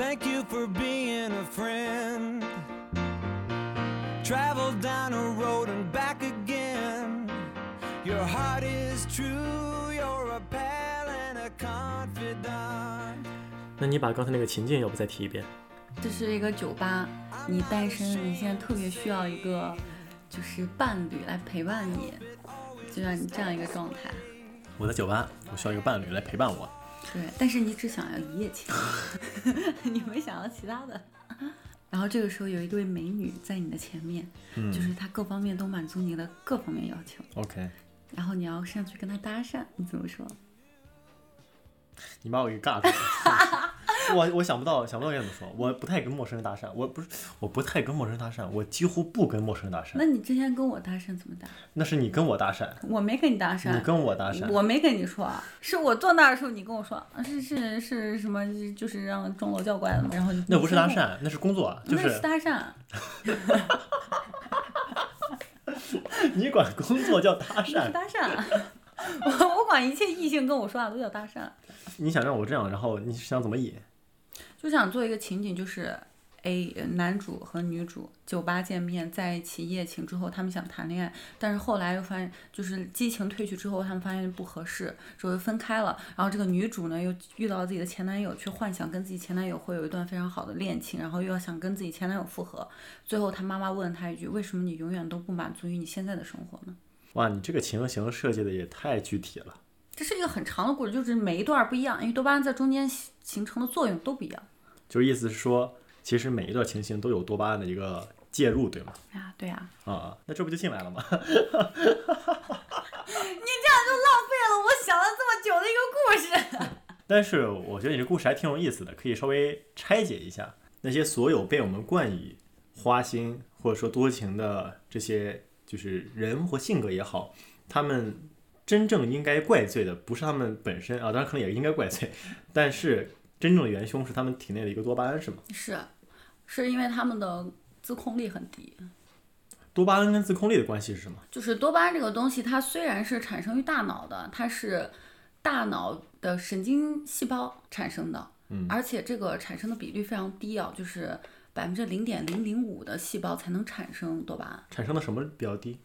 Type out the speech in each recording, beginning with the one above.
Thank you for being a friend. Travel down a road and back again. Your heart is true, you're a pal and a confidant. 那你把刚才那个情境要不再提一遍？这是一个酒吧，你单身，你现在特别需要一个就是伴侣来陪伴你，就像你这样一个状态。我在酒吧，我需要一个伴侣来陪伴我。对，但是你只想要一夜情，你没想到其他的。然后这个时候有一位美女在你的前面，嗯就是她各方面都满足你的各方面要求，OK，然后你要上去跟她搭讪，你怎么说？你把我给尬住了。我我想不到，想不到该怎么说。我不太跟陌生人搭讪，我不是，我不太跟陌生人搭讪，我几乎不跟陌生人搭讪。那你之前跟我搭讪怎么搭？那是你跟我搭讪，我没跟你搭讪，你跟我搭讪。我没跟你说啊，是我坐那儿的时候你跟我说，啊是是是什么，就是让钟楼教官然后那不是搭，讪，那是工作，那是是搭讪，你管工作叫搭 讪。搭讪。我我管一切异性跟我说话都叫搭讪，你想让我这样，然后你想怎么演？就想做一个情景，就是 A 男主和女主酒吧见面，在一起夜情之后，他们想谈恋爱，但是后来又发现，就是激情褪去之后，他们发现不合适，之后分开了。然后这个女主呢，又遇到自己的前男友，却幻想跟自己前男友会有一段非常好的恋情，然后又要想跟自己前男友复合。最后她妈妈问她一句：“为什么你永远都不满足于你现在的生活呢哇，你这个情形设计的也太具体了。？”这是一个很长的故事，就是每一段不一样，因为多巴胺在中间形形成的作用都不一样。就是意思是说，其实每一段情形都有多巴胺的一个介入，对吗？啊，对啊，啊，那这不就进来了吗？你这样就浪费了我想了这么久的一个故事。但是我觉得你这故事还挺有意思的，可以稍微拆解一下那些所有被我们冠以花心或者说多情的这些就是人或性格也好，他们真正应该怪罪的不是他们本身啊，当然可能也应该怪罪，但是真正的元凶是他们体内的一个多巴胺，是吗？是，是因为他们的自控力很低。多巴胺跟自控力的关系是什么？就是多巴胺这个东西，它虽然是产生于大脑的，它是大脑的神经细胞产生的，嗯而且这个产生的比率非常低啊，就是百分之零点零零五的细胞才能产生多巴胺，产生的什么比较低？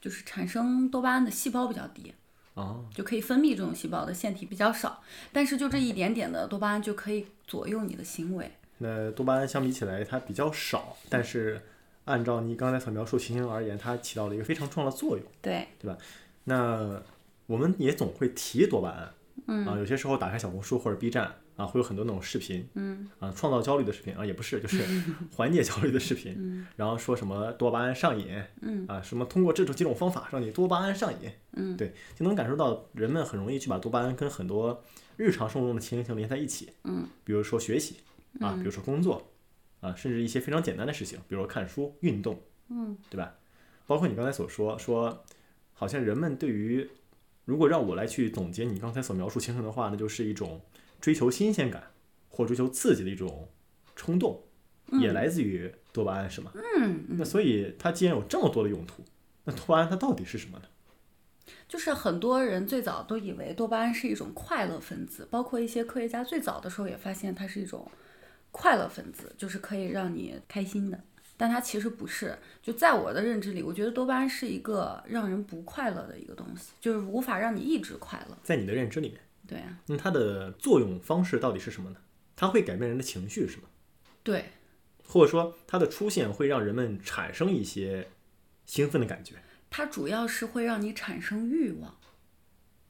就是产生多巴胺的细胞比较低。哦，就可以分泌这种细胞的腺体比较少，但是就这一点点的多巴胺就可以左右你的行为。那多巴胺相比起来它比较少，但是按照你刚才所描述情形而言，它起到了一个非常重要的作用。对对吧，那我们也总会提多巴胺，嗯啊，有些时候打开小红书或者 B 站啊，会有很多那种视频，嗯。啊，创造焦虑的视频啊，也不是，就是 缓解焦虑的视频，然后说什么多巴胺上瘾，嗯。啊，什么通过这种几种方法让你多巴胺上瘾，嗯，对，就能感受到人们很容易去把多巴胺跟很多日常生活中的情形连在一起，嗯，比如说学习啊，比如说工作啊，甚至一些非常简单的事情，比如说看书、运动，嗯，对吧？包括你刚才所说说，好像人们对于如果让我来去总结你刚才所描述情形的话，那就是一种追求新鲜感或追求刺激的一种冲动，也来自于多巴胺，是吗？嗯，那所以它既然有这么多的用途，那多巴胺它到底是什么呢？就是很多人最早都以为多巴胺是一种快乐分子，包括一些科学家最早的时候也发现它是一种快乐分子，就是可以让你开心的。但它其实不是，就在我的认知里，我觉得多巴胺是一个让人不快乐的一个东西，就是无法让你一直快乐。在你的认知里面，对啊，那它的作用方式到底是什么呢？它会改变人的情绪，是吗？对，或者说它的出现会让人们产生一些兴奋的感觉？它主要是会让你产生欲望。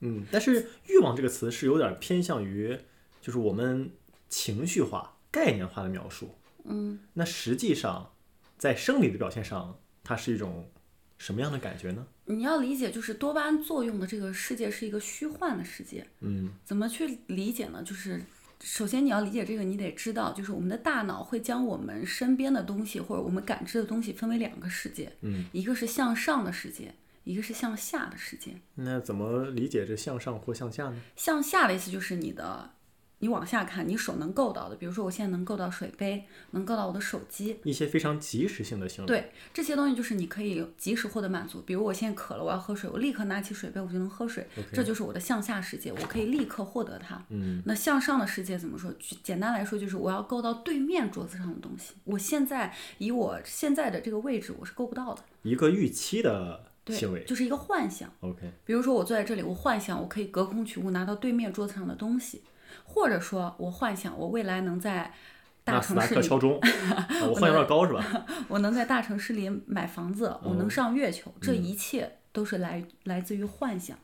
嗯，但是欲望这个词是有点偏向于，就是我们情绪化、概念化的描述。嗯，那实际上在生理的表现上，它是一种什么样的感觉呢？你要理解，就是多巴胺作用的这个世界是一个虚幻的世界。嗯怎么去理解呢？就是首先你要理解这个，你得知道，就是我们的大脑会将我们身边的东西或者我们感知的东西分为两个世界，嗯，一个是向上的世界，一个是向下的世界。那怎么理解这向上或向下呢？向下的意思就是你的你往下看，你手能够到的，比如说我现在能够到水杯，能够到我的手机，一些非常及时性的行为。对这些东西，就是你可以及时获得满足。比如我现在渴了，我要喝水，我立刻拿起水杯，我就能喝水这就是我的向下世界，我可以立刻获得它。嗯，那向上的世界怎么说？举简单来说，就是我要够到对面桌子上的东西。我现在以我现在的这个位置，我是够不到的。一个预期的对行为，。就是一个幻想。OK，比如说我坐在这里，我幻想我可以隔空取物拿到对面桌子上的东西，或者说我幻想我未来能在大城市里，克敲钟，啊我换有点高是吧？我能在大城市里买房子，我能哦上月球，这嗯一切都是来来自于幻想，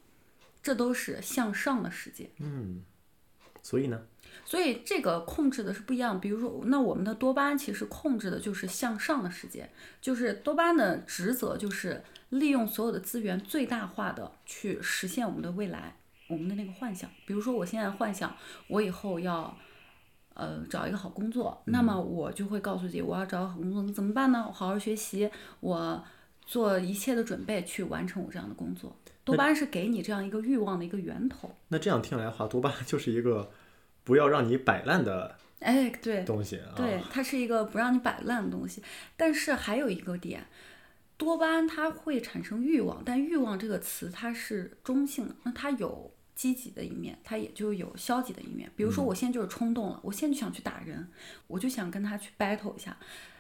这都是向上的世界。嗯，所以呢，所以这个控制的是不一样。比如说，那我们的多巴胺其实控制的就是向上的世界，就是多巴胺的职责就是利用所有的资源最大化的去实现我们的未来，我们的那个幻想。比如说，我现在幻想我以后要。呃，找一个好工作，那么我就会告诉自己，我要找个好工作，那怎么办呢？我好好学习，我做一切的准备去完成我这样的工作。多巴胺是给你这样一个欲望的一个源头。那这样听来的话，多巴胺就是一个不要让你摆烂的哎，对，东西啊。对，它是一个不让你摆烂的东西。但是还有一个点，多巴胺它会产生欲望，但欲望这个词它是中性的，那它有积极的一面，它也就有消极的一面。比如说，我现在就是冲动了，我现在就想去打人，我就想跟他去 battle 一下。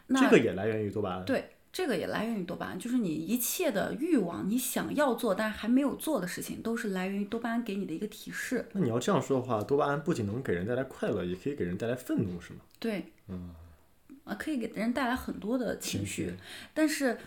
那这个也来源于多巴胺。对，这个也来源于多巴胺，就是你一切的欲望，你想要做但是还没有做的事情，都是来源于多巴胺给你的一个提示。那你要这样说的话，多巴胺不仅能给人带来快乐，也可以给人带来愤怒，是吗？对，嗯，啊，可以给人带来很多的情绪，但是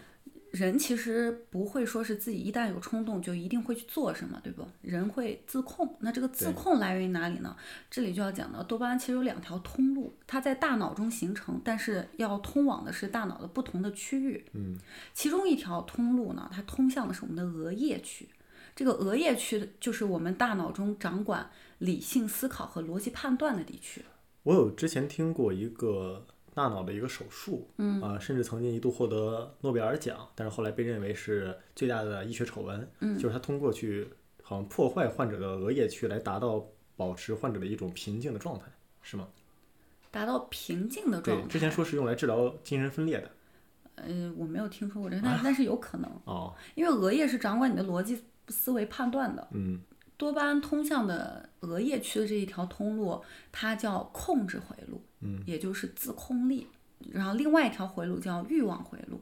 人其实不会说是自己一旦有冲动就一定会去做什么，对不？人会自控，那这个自控来源于哪里呢？这里就要讲到多巴胺其实有两条通路，它在大脑中形成，但是要通往的是大脑的不同的区域。嗯，其中一条通路呢，它通向的是我们的额叶区。这个额叶区就是我们大脑中掌管理性思考和逻辑判断的地区。我有之前听过一个大脑的一个手术，嗯啊、甚至曾经一度获得诺贝尔奖，但是后来被认为是最大的医学丑闻。嗯，就是他通过去好像破坏患者的额叶区来达到保持患者的一种平静的状态，是吗？达到平静的状对，态。之前说是用来治疗精神分裂的。呃，我没有听说过这个，但 但是有可能，哦，因为额叶是掌管你的逻辑思维判断的。嗯，多巴胺通向的额叶区的这一条通路，它叫控制回路，嗯，也就是自控力。然后另外一条回路叫欲望回路。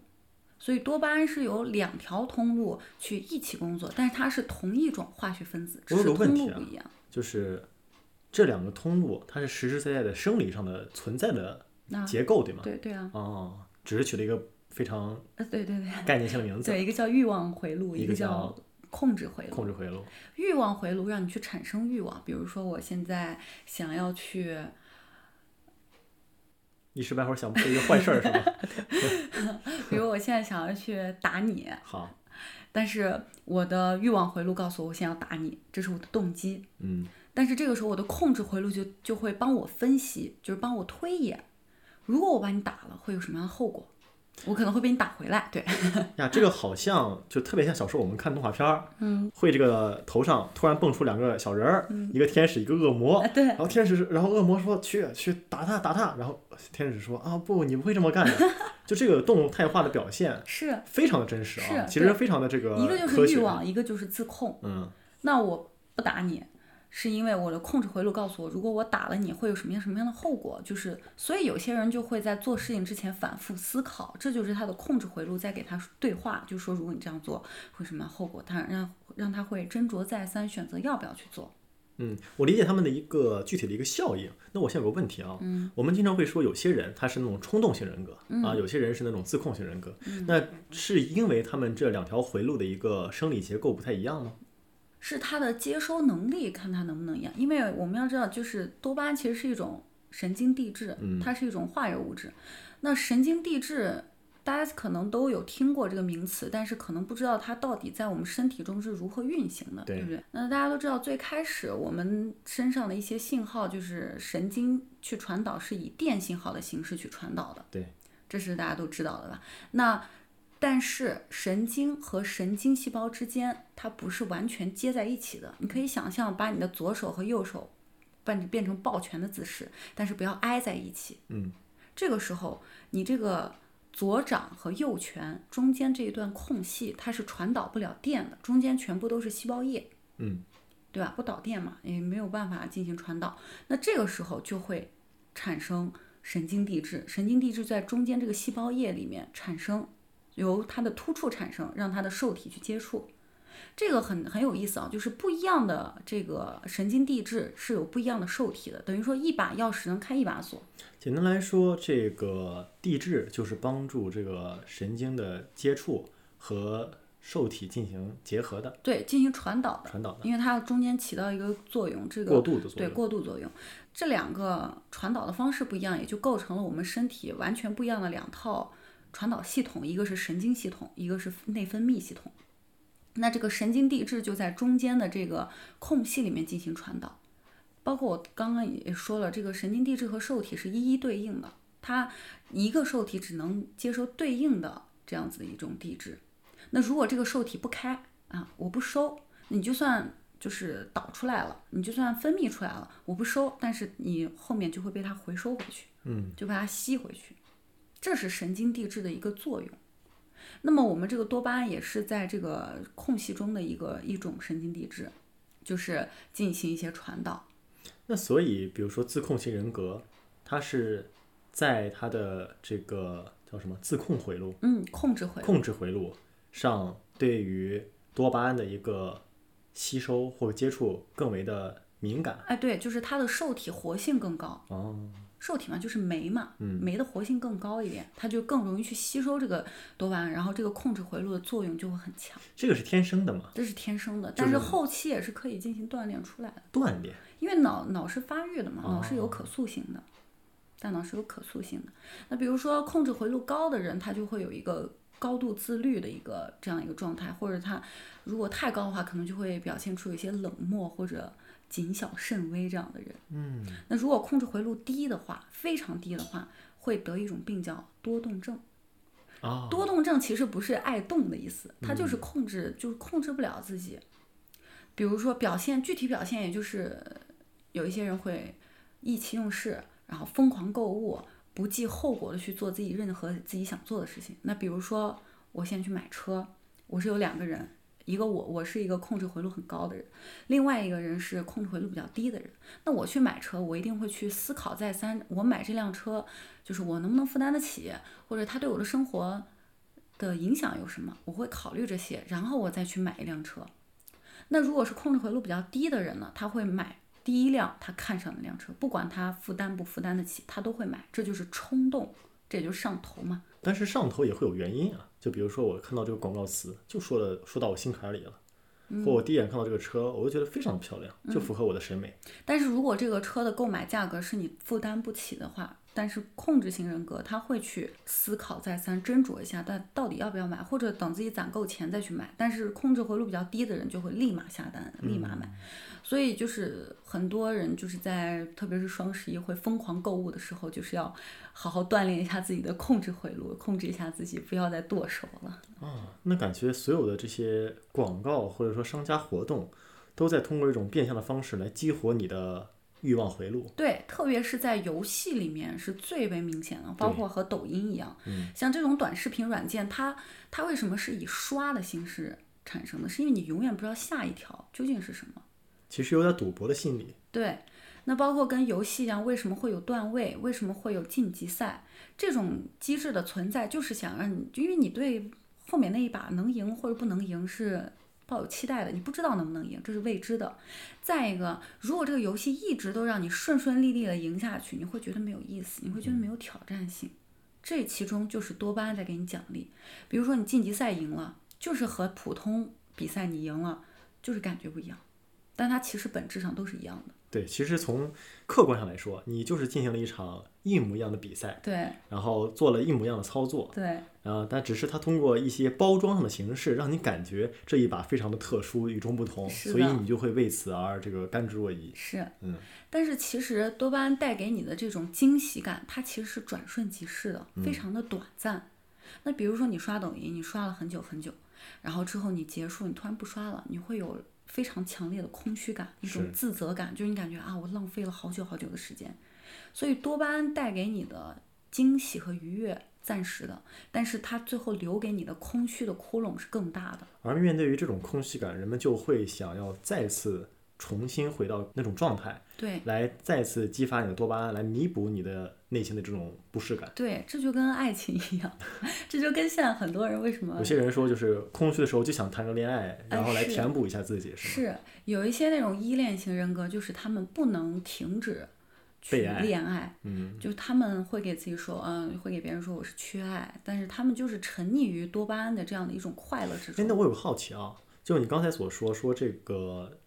所以多巴胺是由两条通路去一起工作，但是它是同一种化学分子，只是通路不一样。就是这两个通路，它是实实在在的生理上的存在的结构，对吗？对对啊，哦，只是取了一个非常呃对对对概念性的名字，对，一个叫欲望回路，一个叫控制回路。控制回路。欲望回路让你去产生欲望，比如说我现在想要去，一时半会儿想不出一个坏事儿，是吧？比如我现在想要去打你，好，但是我的欲望回路告诉我我现在要打你，这是我的动机。嗯，但是这个时候我的控制回路就就会帮我分析，就是帮我推演，如果我把你打了，会有什么样的后果？我可能会被你打回来，对，呀，这个好像就特别像小时候我们看动画片儿，嗯，会这个头上突然蹦出两个小人儿，一个天使，一个恶魔，啊对。然后天使，然后恶魔说去去打他打他，然后天使说啊不，你不会这么干的，就这个动物态化的表现是。非常的真实啊，是其实非常的这个一个就是欲望，一个就是自控。嗯，那我不打你，是因为我的控制回路告诉我，如果我打了你会有什么样什么样的后果。就是，所以有些人就会在做事情之前反复思考，这就是他的控制回路在给他对话，就说如果你这样做会什么样后果，他让让他会斟酌再三，选择要不要去做。嗯，我理解他们的一个具体的一个效应。那我现在有个问题啊，嗯，我们经常会说有些人他是那种冲动型人格、啊，有些人是那种自控型人格，那是因为他们这两条回路的一个生理结构不太一样吗？是它的接收能力，看它能不能一样。因为我们要知道，就是多巴胺其实是一种神经递质，它是一种化学物质。那神经递质，大家可能都有听过这个名词，但是可能不知道它到底在我们身体中是如何运行的，对不对？那大家都知道，最开始我们身上的一些信号，就是神经去传导是以电信号的形式去传导的，对，这是大家都知道的吧？那但是神经和神经细胞之间，它不是完全接在一起的。你可以想象，把你的左手和右手变变成抱拳的姿势，但是不要挨在一起。嗯，这个时候你这个左掌和右拳中间这一段空隙，它是传导不了电的，中间全部都是细胞液。嗯，对吧？不导电嘛，也没有办法进行传导。那这个时候就会产生神经递质，神经递质在中间这个细胞液里面产生，由它的突触产生，让它的受体去接触。这个很很有意思啊，就是不一样的这个神经递质是有不一样的受体的，等于说一把钥匙能开一把锁。简单来说，这个递质就是帮助这个神经的接触和受体进行结合的对，进行传导的，传导的因为它中间起到一个作用，这个过渡的作用对。过渡作用，这两个传导的方式不一样，也就构成了我们身体完全不一样的两套传导系统，一个是神经系统，一个是内分泌系统。那这个神经递质就在中间的这个空隙里面进行传导，包括我刚刚也说了，这个神经递质和受体是一一对应的，它一个受体只能接收对应的这样子的一种递质。那如果这个受体不开啊，我不收，你就算就是导出来了，你就算分泌出来了，我不收，但是你后面就会被它回收回去，嗯，就把它吸回去，这是神经递质的一个作用。那么我们这个多巴胺也是在这个空隙中的一个一种神经递质，就是进行一些传导。那所以，比如说自控型人格，它是在它的这个叫什么自控回路、嗯，控制回路控制回路上，对于多巴胺的一个吸收或者接触更为的敏感。哎，对，就是它的受体活性更高。哦，受体嘛，就是酶嘛，嗯酶的活性更高一点，它就更容易去吸收这个多巴胺，然后这个控制回路的作用就会很强，这个是天生的嘛？这是天生的。但是后期也是可以进行锻炼出来的，锻炼。因为脑脑是发育的嘛，脑是有哦可塑性的，大脑是有可塑性的。那比如说控制回路高的人，他就会有一个高度自律的一个这样一个状态，或者他如果太高的话，可能就会表现出有一些冷漠或者谨小慎微这样的人。嗯，那如果控制回路低的话，非常低的话，会得一种病叫多动症。啊，多动症其实不是爱动的意思，它就是控制，就是控制不了自己。比如说表现，具体表现也就是有一些人会意气用事，然后疯狂购物，不计后果的去做自己任何自己想做的事情。那比如说，我现在去买车，我是有两个人，一个我，我是一个控制回路很高的人，另外一个人是控制回路比较低的人。那我去买车，我一定会去思考再三，我买这辆车就是我能不能负担得起，或者它对我的生活的影响有什么，我会考虑这些，然后我再去买一辆车。那如果是控制回路比较低的人呢，他会买第一辆他看上的辆车，不管他负担不负担得起，他都会买，这就是冲动，这也就是上头嘛。但是上头也会有原因啊。就比如说我看到这个广告词，就说了说到我心坎里了，或我第一眼看到这个车，我就觉得非常的漂亮，就符合我的审美。但是如果这个车的购买价格是你负担不起的话，但是控制型人格他会去思考再三，斟酌一下，但到底要不要买，或者等自己攒够钱再去买。但是控制回路比较低的人就会立马下单，立马买。所以就是很多人就是在特别是双十一会疯狂购物的时候，就是要好好锻炼一下自己的控制回路，控制一下自己，不要再剁手了。啊，那感觉所有的这些广告或者说商家活动，都在通过一种变相的方式来激活你的欲望回路。对，特别是在游戏里面是最为明显的，包括和抖音一样，嗯像这种短视频软件，它它为什么是以刷的形式产生的？是因为你永远不知道下一条究竟是什么。其实有点赌博的心理。对，那包括跟游戏一样，为什么会有段位？为什么会有晋级赛？这种机制的存在，就是想让你，因为你对后面那一把能赢或者不能赢是抱有期待的，你不知道能不能赢，这是未知的。再一个，如果这个游戏一直都让你顺顺利利的赢下去，你会觉得没有意思，你会觉得没有挑战性。这其中就是多巴胺在给你奖励，比如说你晋级赛赢了，就是和普通比赛你赢了，就是感觉不一样，但它其实本质上都是一样的。对，其实从客观上来说，你就是进行了一场一模一样的比赛，对然后做了一模一样的操作，对啊，但只是它通过一些包装上的形式，让你感觉这一把非常的特殊、与众不同，所以你就会为此而这个甘之若饴。是，嗯，但是其实多巴胺带给你的这种惊喜感，它其实是转瞬即逝的，非常的短暂。那比如说你刷抖音，你刷了很久很久，然后之后你结束，你突然不刷了，你会有非常强烈的空虚感，一种自责感，就是你感觉啊，我浪费了好久好久的时间。所以多巴胺带给你的惊喜和愉悦，暂时的，但是它最后留给你的空虚的窟窿是更大的。而面对于这种空虚感，人们就会想要再次重新回到那种状态，对来再次激发你的多巴胺，来弥补你的内心的这种不适感。对，这就跟爱情一样，这就跟现在很多人为什么有些人说，就是空虚的时候就想谈个恋爱，然后来填补一下自己，是有一些那种依恋型人格，就是他们不能停止去恋爱，嗯，就是他们会给自己说，嗯，会给别人说我是缺爱，但是他们就是沉溺于多巴胺的这样的一种快乐之哎，那中。我有个好奇啊，就你刚才所说说这个，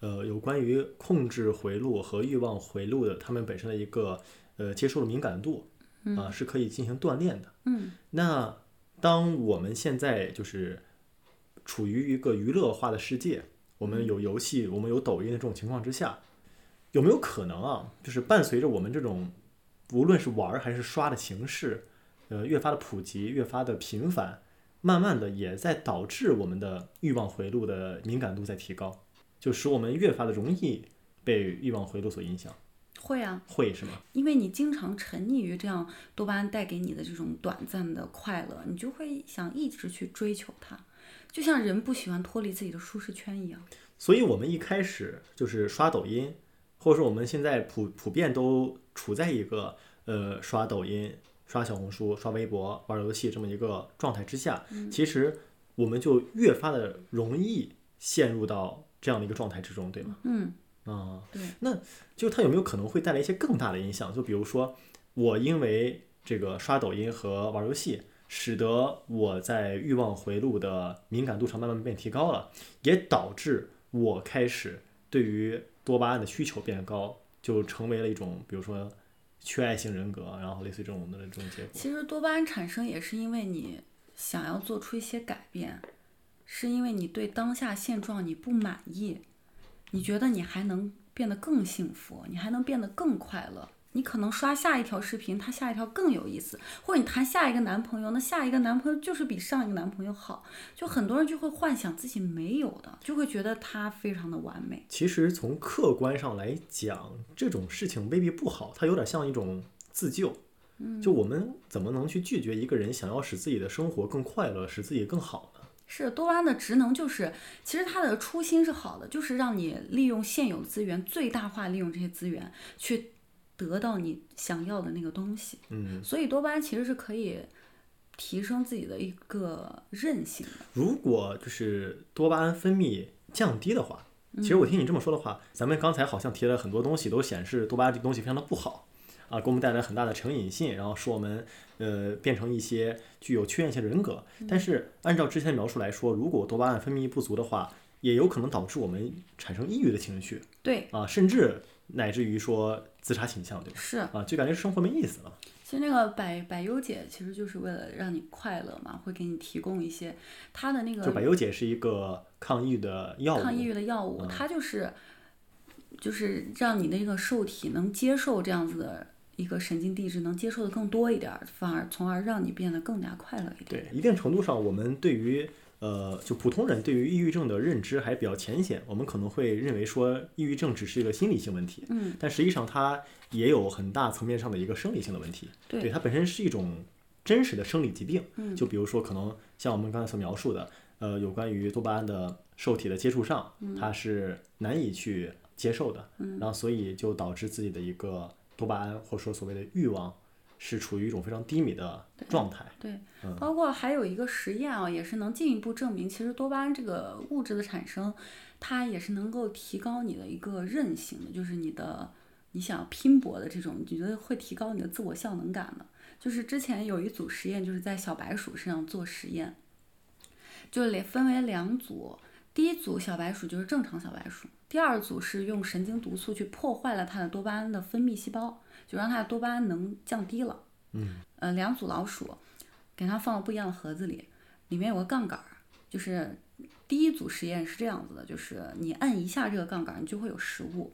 呃，有关于控制回路和欲望回路的，他们本身的一个呃接受的敏感度啊、是可以进行锻炼的。嗯，那当我们现在就是处于一个娱乐化的世界，我们有游戏，我们有抖音的这种情况之下，有没有可能啊，就是伴随着我们这种无论是玩还是刷的形式，呃，越发的普及，越发的频繁，慢慢的也在导致我们的欲望回路的敏感度在提高，就使我们越发的容易被欲望回路所影响，会啊，会是吗？因为你经常沉溺于这样多巴胺带给你的这种短暂的快乐，你就会想一直去追求它，就像人不喜欢脱离自己的舒适圈一样。所以，我们一开始就是刷抖音，或者说我们现在普普遍都处在一个呃刷抖音、刷小红书、刷微博、玩游戏这么一个状态之下，其实我们就越发的容易陷入到这样的一个状态之中，对吗？嗯，啊，对，那就它有没有可能会带来一些更大的影响？就比如说，我因为这个刷抖音和玩游戏，使得我在欲望回路的敏感度上慢慢变提高了，也导致我开始对于多巴胺的需求变高，就成为了一种，比如说缺爱型人格，然后类似于这种的这种结果。其实多巴胺产生也是因为你想要做出一些改变，是因为你对当下现状你不满意，你觉得你还能变得更幸福，你还能变得更快乐。你可能刷下一条视频，他下一条更有意思，或者你谈下一个男朋友，那下一个男朋友就是比上一个男朋友好，就很多人就会幻想自己没有的，就会觉得他非常的完美。其实从客观上来讲，这种事情未必不好，它有点像一种自救。就我们怎么能去拒绝一个人想要使自己的生活更快乐，使自己更好呢？是多巴胺的职能就是，其实它的初心是好的，就是让你利用现有资源，最大化利用这些资源，去得到你想要的那个东西。嗯，所以多巴胺其实是可以提升自己的一个韧性的。如果就是多巴胺分泌降低的话，其实我听你这么说的话，咱们刚才好像提了很多东西，都显示多巴胺这个东西非常的不好啊，给我们带来很大的成瘾性，然后使我们呃变成一些具有缺陷性人格。但是按照之前的描述来说，如果多巴胺分泌不足的话，也有可能导致我们产生抑郁的情绪对，啊，甚至乃至于说自杀倾向，对吧？是。啊，就感觉生活没意思了。其实那个百百优解其实就是为了让你快乐嘛，会给你提供一些它的那个就百个忧解是一个抗抑郁的药物，抗抑郁的药物，嗯它就是就是让你的一个受体能接受这样子的一个神经递质，能接受的更多一点，反而从而让你变得更加快乐一点。对，一定程度上，我们对于呃，就普通人对于抑郁症的认知还比较浅显，我们可能会认为说抑郁症只是一个心理性问题，嗯，但实际上它也有很大层面上的一个生理性的问题，对。它本身是一种真实的生理疾病，嗯。就比如说可能像我们刚才所描述的，呃，有关于多巴胺的受体的接触上，它是难以去接受的，嗯。然后所以就导致自己的一个多巴胺或者说所谓的欲望是处于一种非常低迷的状态。对嗯，包括还有一个实验啊，也是能进一步证明，其实多巴胺这个物质的产生，它也是能够提高你的一个韧性的，就是你的你想拼搏的这种，你觉得会提高你的自我效能感的。就是之前有一组实验，就是在小白鼠身上做实验，就连分为两组，第一组小白鼠就是正常小白鼠，第二组是用神经毒素去破坏了它的多巴胺的分泌细胞，就让它的多巴胺能降低了。嗯，呃，两组老鼠给它放到不一样的盒子里，里面有个杠杆儿，就是第一组实验是这样子的，就是你摁一下这个杠杆儿，你就会有食物。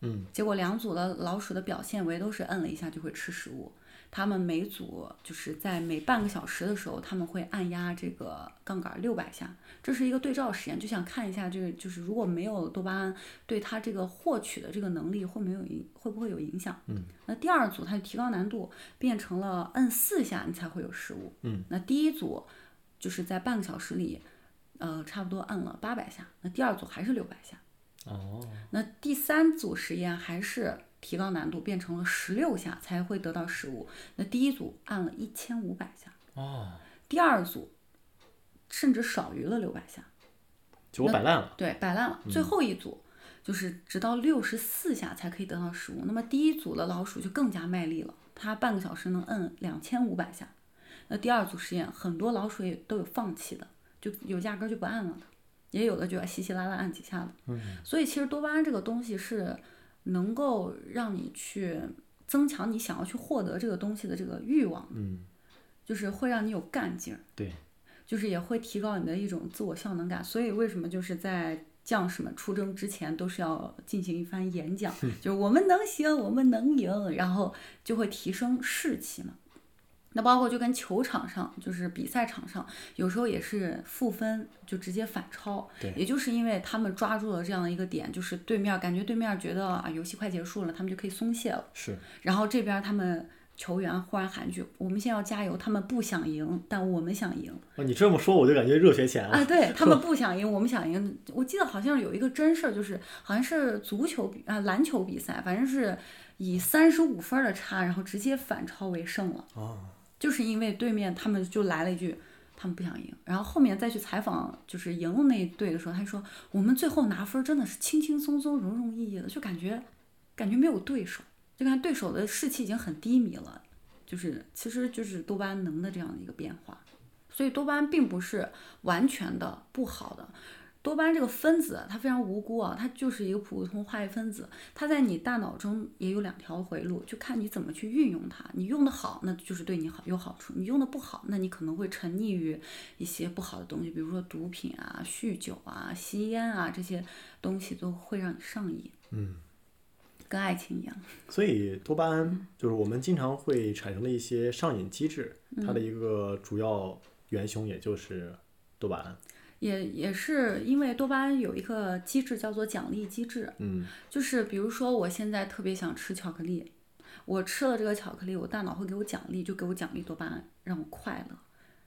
嗯，结果两组的老鼠的表现为都是摁了一下就会吃食物，他们每组就是在每半个小时的时候，他们会按压这个杠杆六百下，这是一个对照实验，就想看一下这个就是如果没有多巴胺，对它这个获取的这个能力会没有影会不会有影响？嗯，那第二组它就提高难度，变成了摁四下你才会有食物。嗯，那第一组就是在半个小时里，呃，差不多摁了八百下，那第二组还是六百下。哦，那第三组实验还是提高难度，变成了十六下才会得到食物。那第一组按了一千五百下，哦，第二组甚至少于了六百下，就我摆烂了。对，摆烂了。最后一组就是直到六十四下才可以得到食物。那么第一组的老鼠就更加卖力了，它半个小时能摁两千五百下。那第二组实验，很多老鼠也都有放弃的，就有压根儿就不按了的，也有的就稀稀拉拉按几下的。嗯，所以其实多巴胺这个东西是能够让你去增强你想要去获得这个东西的这个欲望，嗯，就是会让你有干劲儿，对，就是也会提高你的一种自我效能感。所以为什么就是在将士们出征之前都是要进行一番演讲，就是我们能行，我们能赢，然后就会提升士气嘛。那包括就跟球场上，就是比赛场上，有时候也是负分就直接反超，对也就是因为他们抓住了这样的一个点，就是对面感觉对面觉得啊游戏快结束了，他们就可以松懈了，是，然后这边他们球员忽然喊句：“我们现在要加油！”他们不想赢，但我们想赢哦，你这么说我就感觉热血起来了。啊！对 他们不想赢，我们想赢。我记得好像有一个真事儿，就是好像是足球比啊篮球比赛，反正是以三十五分儿的差，然后直接反超为胜了。哦，就是因为对面他们就来了一句，他们不想赢，然后后面再去采访就是赢了那一队的时候，他说我们最后拿分真的是轻轻松松、容容易易的，就感觉感觉没有对手，就看对手的士气已经很低迷了，就是其实就是多巴胺能的这样的一个变化，所以多巴胺并不是完全的不好的。多巴胺这个分子它非常无辜啊，它就是一个普通化学分子，它在你大脑中也有两条回路，就看你怎么去运用它。你用的好，那就是对你好有好处；你用的不好，那你可能会沉溺于一些不好的东西，比如说毒品啊、酗酒啊、吸烟啊这些东西都会让你上瘾，嗯，跟爱情一样。所以多巴胺就是我们经常会产生的一些上瘾机制，它的一个主要元凶也就是多巴胺。也也是因为多巴胺有一个机制叫做奖励机制，嗯，就是比如说我现在特别想吃巧克力，我吃了这个巧克力，我大脑会给我奖励，就给我奖励多巴胺，让我快乐，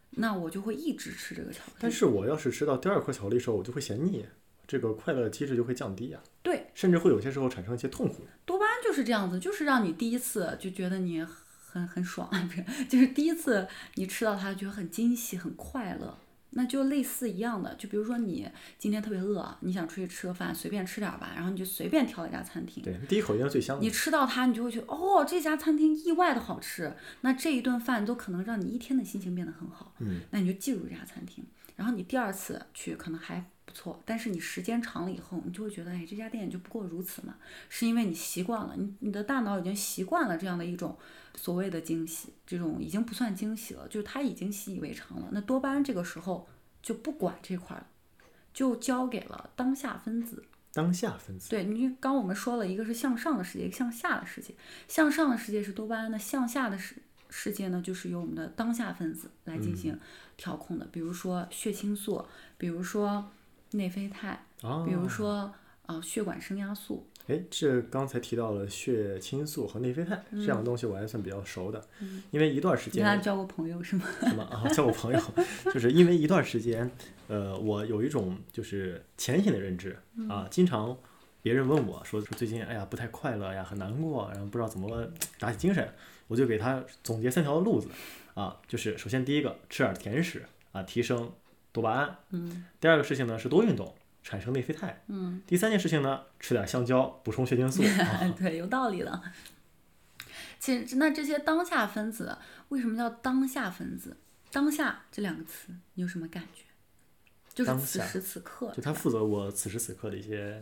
那我就会一直吃这个巧克力。但是我要是吃到第二颗巧克力的时候，我就会嫌腻，这个快乐机制就会降低啊，对，甚至会有些时候产生一些痛苦。多巴胺就是这样子，就是让你第一次就觉得你很很爽，不是，就是第一次你吃到它觉得很惊喜、很快乐。那就类似一样的，就比如说你今天特别饿，你想出去吃个饭，随便吃点吧，然后你就随便挑一家餐厅，对，第一口应该最香你。吃到它，你就会觉得哦，这家餐厅意外的好吃，那这一顿饭都可能让你一天的心情变得很好。嗯，那你就记住这家餐厅，然后你第二次去可能还不错，但是你时间长了以后，你就会觉得，哎，这家店也就不过如此嘛，是因为你习惯了，你你的大脑已经习惯了这样的一种所谓的惊喜，这种已经不算惊喜了，就是它已经习以为常了。那多巴胺这个时候就不管这块儿了，就交给了当下分子。当下分子。对，你刚我们说了一个是向上的世界，一个向下的世界。向上的世界是多巴胺的，向下的世世界呢，就是由我们的当下分子来进行调控的，比如说血清素，比如说内啡肽，啊，比如说呃血管升压素。哎，这刚才提到了血清素和内啡肽这样的东西，我还算比较熟的，因为一段时你跟他间交过朋友是吗？什么？啊，交过朋友，就是因为一段时间，呃，我有一种就是浅显的认知啊，经常别人问我说说最近哎呀不太快乐呀，很难过，然后不知道怎么打起精神，我就给他总结三条路子。啊，就是首先第一个吃点甜食啊，提升多巴胺，嗯第二个事情呢是多运动，产生内啡肽，嗯，第三件事情呢吃点香蕉，补充血清素 啊，对，有道理了。其实那这些当下分子为什么叫当下分子？当下这两个词，你有什么感觉？就是当此时此刻，就它负责我此时此刻的一些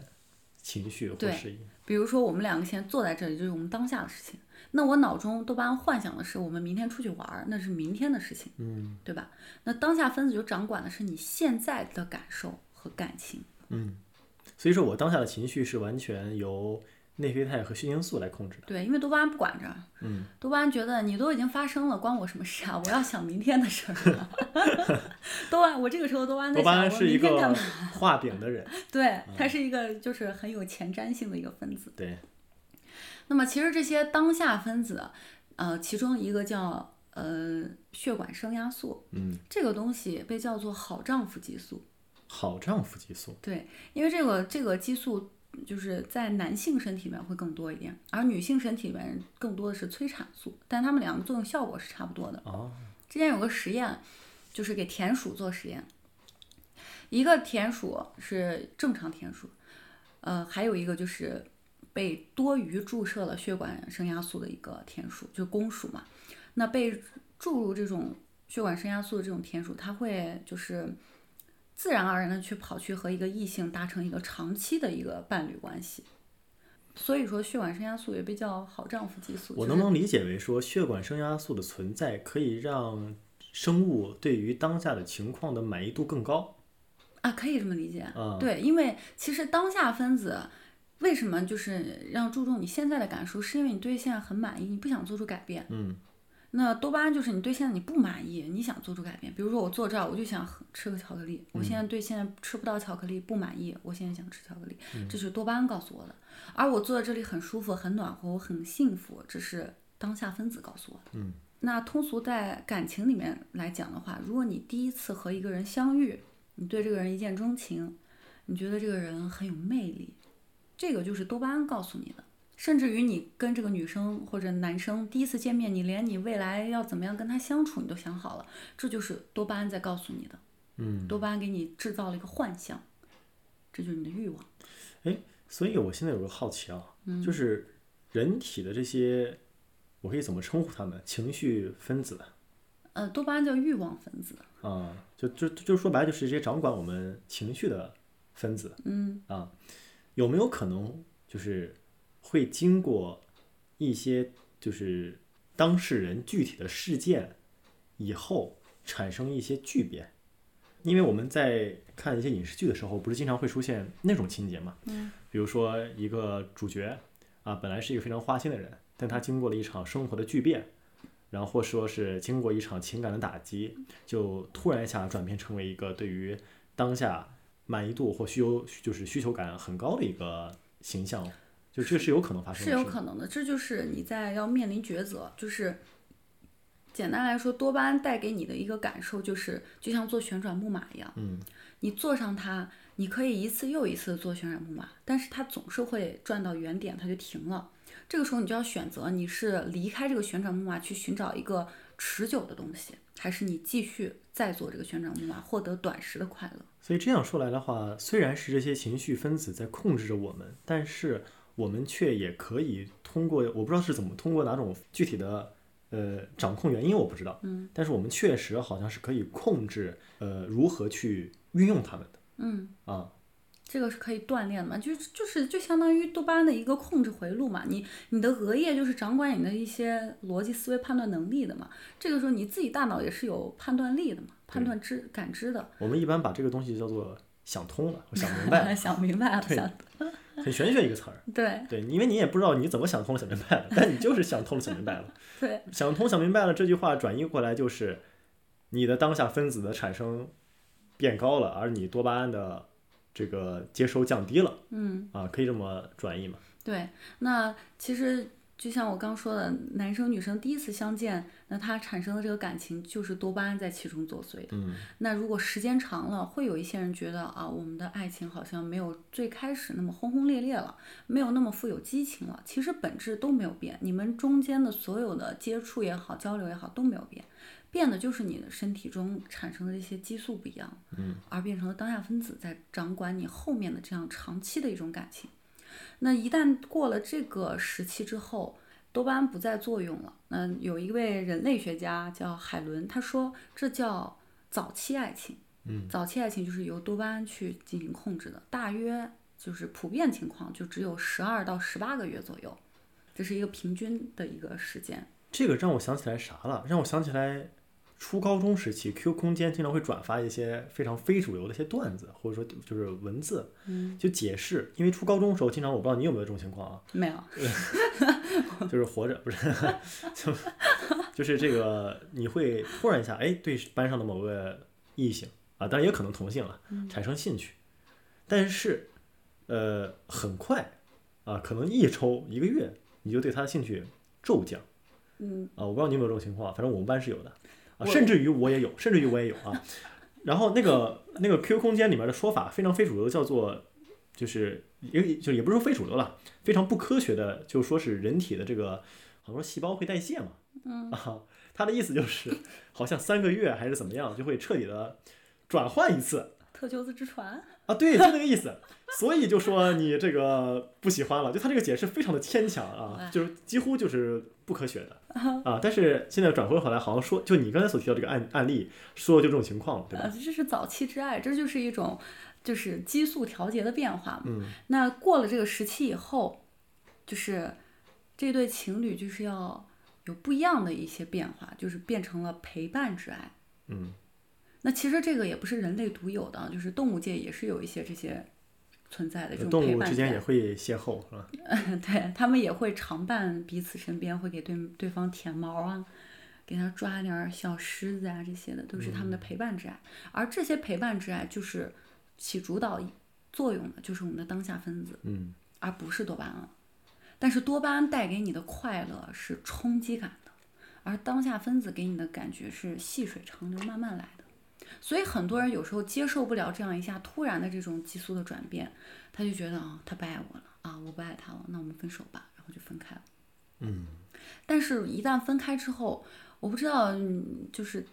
情绪或对事宜。比如说，我们两个现在坐在这里，就是我们当下的事情。那我脑中多巴胺幻想的是我们明天出去玩儿，那是明天的事情，嗯对吧？那当下分子就掌管的是你现在的感受和感情。嗯，所以说我当下的情绪是完全由内啡肽和血清素来控制的。对，因为多巴胺不管着，嗯，多巴胺觉得你都已经发生了，关我什么事啊？我要想明天的事儿。多巴胺，我这个时候多巴胺在想，是一个明天干嘛？画饼的人，对，他是一个就是很有前瞻性的一个分子。对，那么其实这些当下分子，呃，其中一个叫呃血管升压素，嗯，这个东西被叫做好丈夫激素。好丈夫激素，对，因为这个这个激素就是在男性身体里面会更多一点，而女性身体里面更多的是催产素，但它们两个作用效果是差不多的。哦，之前有个实验，就是给田鼠做实验，一个田鼠是正常田鼠，呃，还有一个就是被多余注射了血管升压素的一个田鼠，就是公鼠嘛。那被注入这种血管升压素的这种田鼠，它会就是自然而然的去跑去和一个异性达成一个长期的一个伴侣关系。所以说，血管升压素也被叫好丈夫激素。我就是能不能理解为说，血管升压素的存在可以让生物对于当下的情况的满意度更高？啊，可以这么理解。嗯对，因为其实当下分子为什么就是要注重你现在的感受，是因为你对现在很满意，你不想做出改变。嗯，那多巴胺就是你对现在你不满意，你想做出改变。比如说我坐这儿，我就想吃个巧克力，我现在对现在吃不到巧克力不满意，我现在想吃巧克力，这是多巴胺告诉我的。而我坐在这里很舒服、很暖和，我很幸福，这是当下分子告诉我的。嗯，那通俗在感情里面来讲的话，如果你第一次和一个人相遇，你对这个人一见钟情，你觉得这个人很有魅力，这个就是多巴胺告诉你的。甚至于你跟这个女生或者男生第一次见面，你连你未来要怎么样跟他相处你都想好了，这就是多巴胺在告诉你的。嗯，多巴胺给你制造了一个幻象，这就是你的欲望。所以我现在有个好奇啊，嗯就是人体的这些，我可以怎么称呼他们？情绪分子呃，多巴胺叫欲望分子。啊，就就就说白了，就是这些掌管我们情绪的分子嗯啊，有没有可能就是会经过一些就是当事人具体的事件以后产生一些巨变？因为我们在看一些影视剧的时候，不是经常会出现那种情节嘛？嗯，比如说一个主角啊，本来是一个非常花心的人，但他经过了一场生活的巨变，然后或说是经过一场情感的打击，就突然一下转变成为一个对于当下满意度或需求就是需求感很高的一个形象，就这是有可能发生是的事吗。有可能的，这就是你在要面临抉择，就是简单来说，多巴胺带给你的一个感受就是，就像坐旋转木马一样，嗯，你坐上它，你可以一次又一次地坐旋转木马，但是它总是会转到原点，它就停了。这个时候你就要选择，你是离开这个旋转木马去寻找一个持久的东西，还是你继续再做这个旋转木马，获得短时的快乐？所以这样说来的话，虽然是这些情绪分子在控制着我们，但是我们却也可以通过我不知道是怎么通过哪种具体的呃掌控原因我不知道，嗯，但是我们确实好像是可以控制呃如何去运用它们的嗯。啊，这个是可以锻炼的嘛，就就是就相当于多巴胺的一个控制回路嘛。你你的额叶就是掌管你的一些逻辑思维判断能力的嘛。这个时候你自己大脑也是有判断力的嘛，判断知感知的。我们一般把这个东西叫做想通了，我想明白了，想明白了，对想很玄学一个词儿。对对，因为你也不知道你怎么想通了、想明白了，但你就是想通了、想明白了。对想通、想明白了这句话转移过来就是，你的当下分子的产生变高了，而你多巴胺的这个接收降低了嗯啊，可以这么转移嘛？对。那其实就像我刚说的，男生女生第一次相见，那他产生的这个感情就是多巴胺在其中作祟的。嗯那如果时间长了，会有一些人觉得啊，我们的爱情好像没有最开始那么轰轰烈烈了，没有那么富有激情了。其实本质都没有变，你们中间的所有的接触也好，交流也好都没有变，变的就是你的身体中产生的这些激素不一样，嗯，而变成了当下分子在掌管你后面的这样长期的一种感情。那一旦过了这个时期之后，多巴胺不再作用了。那有一位人类学家叫海伦，他说这叫早期爱情。嗯，早期爱情就是由多巴胺去进行控制的，大约就是普遍情况就只有十二到十八个月左右，这是一个平均的一个时间。这个让我想起来啥了？让我想起来初高中时期，Q 空间经常会转发一些非常非主流的一些段子，或者说就是文字，嗯，就解释。因为初高中的时候，经常我不知道你有没有这种情况啊，没有，就是活着不是，就就是这个你会突然一下，哎，对班上的某个异性啊，当然也可能同性了，产生兴趣，但是呃，很快啊，可能一周一个月，你就对他的兴趣骤降。嗯啊，我不知道你有没有这种情况，反正我们班是有的啊，甚至于我也有，甚至于我也有啊。然后那个那个 QQ 空间里面的说法非常非主流，叫做就是也就也不是说非主流了，非常不科学的，就说是人体的这个好像说细胞会代谢嘛，嗯啊，他的意思就是好像三个月还是怎么样，就会彻底的转换一次特修斯之船，啊，对，就那个意思。所以就说你这个不喜欢了，就他这个解释非常的牵强啊，哎就是几乎就是不科学的啊。但是现在转回回来，好像说就你刚才所提到这个案案例，说的就这种情况，对呃，吧？这是早期之爱，这就是一种就是激素调节的变化嘛。嗯那过了这个时期以后，就是这对情侣就是要有不一样的一些变化，就是变成了陪伴之爱。嗯那其实这个也不是人类独有的，就是动物界也是有一些这些存在的这种陪伴物之间也会邂逅，是吧？对他们也会常伴彼此身边，会给对对方舔毛啊，给他抓点儿小虱子啊，这些的都是他们的陪伴之爱。而这些陪伴之爱，就是起主导作用的，就是我们的当下分子，嗯而不是多巴胺。但是多巴胺带给你的快乐是冲击感的，而当下分子给你的感觉是细水长流，慢慢来的。所以很多人有时候接受不了这样一下突然的这种激素的转变，他就觉得啊，他不爱我了啊，我不爱他了，那我们分手吧，然后就分开了。嗯但是，一旦分开之后，我不知道，嗯就是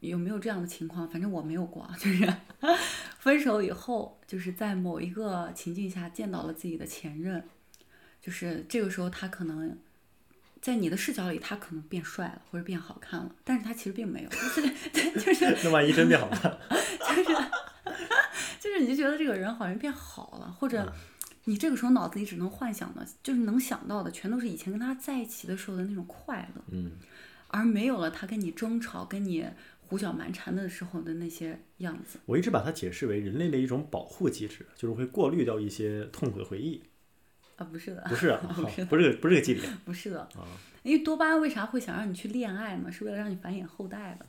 有没有这样的情况，反正我没有过啊，就是 分手以后，就是在某一个情境下见到了自己的前任，就是这个时候他可能。在你的视角里，他可能变帅了或者变好看了，但是他其实并没有，就是就是 那万一真变好看，就是你就觉得这个人好像变好了，或者你这个时候脑子里只能幻想的，就是能想到的，全都是以前跟他在一起的时候的那种快乐，嗯而没有了他跟你争吵、跟你胡搅蛮缠的时候的那些样子。我一直把它解释为人类的一种保护机制，就是会过滤掉一些痛苦的回忆。啊，不是的，不是啊，不是的不是这个不是个机理不是的，啊。因为多巴胺为啥会想让你去恋爱呢？是为了让你繁衍后代的。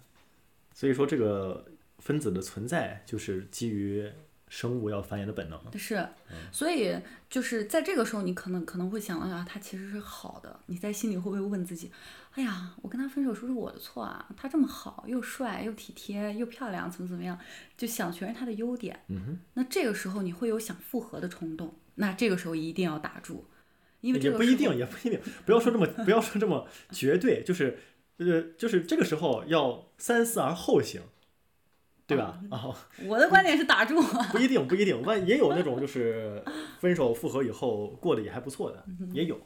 所以说这个分子的存在就是基于生物要繁衍的本能。是，所以就是在这个时候，你可能可能会想啊，他其实是好的。你在心里会不会问自己，哎呀，我跟他分手是不是我的错啊？他这么好，又帅又体贴又漂亮，怎么怎么样，就想全是他的优点。嗯哼，那这个时候你会有想复合的冲动，那这个时候一定要打住，因为这也不一定，也不一定，不要说这么不要说这么绝对，就是呃，就是这个时候要三思而后行，对吧？啊、我的观点是打住。不一定，不一定，万也有那种就是 分手复合以后过得也还不错的，也有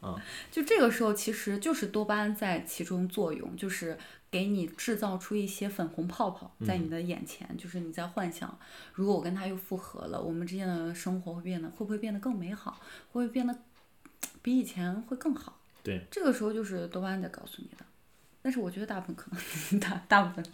啊。就这个时候，其实就是多巴胺在其中作用，就是给你制造出一些粉红泡泡在你的眼前，就是你在幻想，如果我跟他又复合了，我们之间的生活会变得会不会变得更美好，会不会变得比以前会更好？对，这个时候就是多巴胺在告诉你的，但是我觉得大部分可能大大部分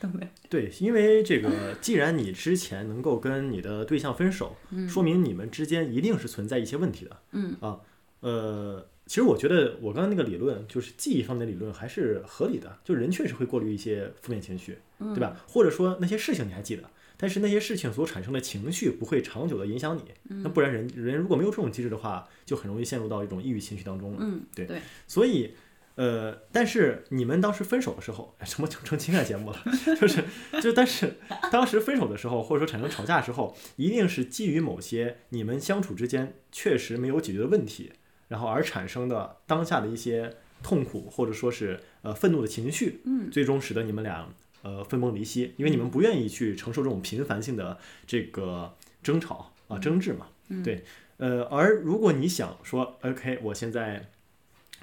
都没有。对，因为这个，既然你之前能够跟你的对象分手，说明你们之间一定是存在一些问题的。嗯啊，呃，其实我觉得我刚刚那个理论，就是记忆方面的理论还是合理的，就人确实会过滤一些负面情绪，对吧？或者说那些事情你还记得，但是那些事情所产生的情绪不会长久的影响你，那不然人人如果没有这种机制的话，就很容易陷入到一种抑郁情绪当中了。嗯，对对，所以，呃，但是你们当时分手的时候，哎什么成成情感节目了？就是就但是当时分手的时候，或者说产生吵架的时候，一定是基于某些你们相处之间确实没有解决的问题，然后而产生的当下的一些痛苦或者说是呃愤怒的情绪，嗯。最终使得你们俩呃分崩离析，因为你们不愿意去承受这种频繁性的这个争吵啊争执嘛，嗯。对，呃，而如果你想说，OK，我现在